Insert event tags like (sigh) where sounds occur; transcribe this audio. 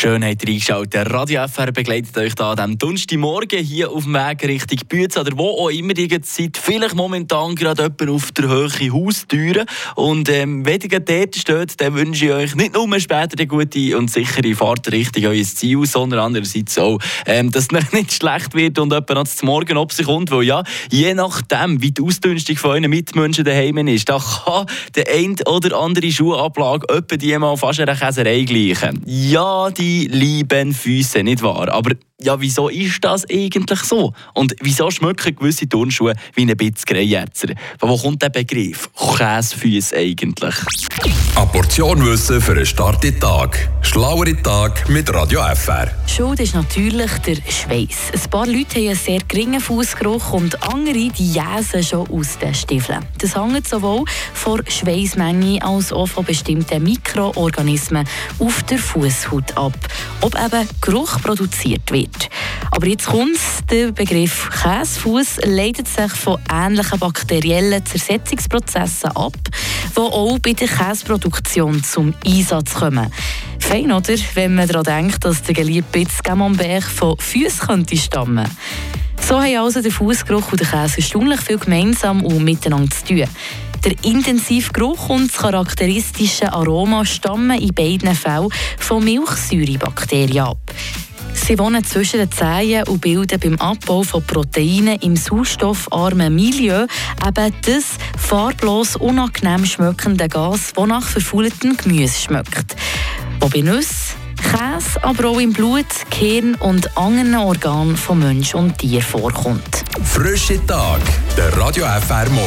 Schönheit reingeschaltet. Radio FR begleitet euch da am Donnerstagmorgen hier auf dem Weg Richtung Bütz oder wo auch immer ihr seid. Vielleicht momentan gerade jemand auf der Höhe Haustüren. Und ähm, wenn ihr dort steht, dann wünsche ich euch nicht nur später eine gute und sichere Fahrt Richtung euer Ziel, sondern andererseits auch, ähm, dass es (laughs) nicht schlecht wird und jemand noch zum Morgen ob sich kommt. Weil ja, je nachdem, wie die Ausdünstung von euren Mitmenschen daheim ist, da kann der ein oder andere Schuhablage etwa die mal fast einer Käserei gleichen. Ja, die lieben Füße, nicht wahr? Aber ja, wieso ist das eigentlich so? Und wieso schmücken gewisse Turnschuhe wie ein bisschen Greyjätzer? Von wo kommt der Begriff Käsefüße eigentlich? Eine Portion Wissen für einen starken Tag. Schlauere Tag mit Radio FR. Schuld ist natürlich der Schweiß. Ein paar Leute haben einen sehr geringen Fußgeruch und andere jäsen schon aus den Stiefeln. Das hängt sowohl von Schweißmenge als auch von bestimmten Mikroorganismen auf der Fußhaut ab, ob eben Geruch produziert wird. Aber jetzt kommt der Begriff Käsefuß leitet sich von ähnlichen bakteriellen Zersetzungsprozessen ab, die auch bei der Käseproduktion zum Einsatz kommen. Fein, oder? Wenn man daran denkt, dass der geliebte Bitz Camembert von Füßen könnte stammen. So haben also der Fußgeruch und der Käse erstaunlich viel gemeinsam und miteinander zu tun. Der intensive Geruch und das charakteristische Aroma stammen in beiden Fällen von Milchsäurebakterien ab. Sie wohnen zwischen den Zehen und bilden beim Abbau von Proteinen im sauerstoffarmen Milieu eben das farblos unangenehm schmeckende Gas, das nach verfaultem Gemüse schmeckt. Wo bei Nüssen, Käse, aber auch im Blut, Gehirn und anderen Organen von Mensch und Tier vorkommt. Frische Tag, der Radio FR Morgen.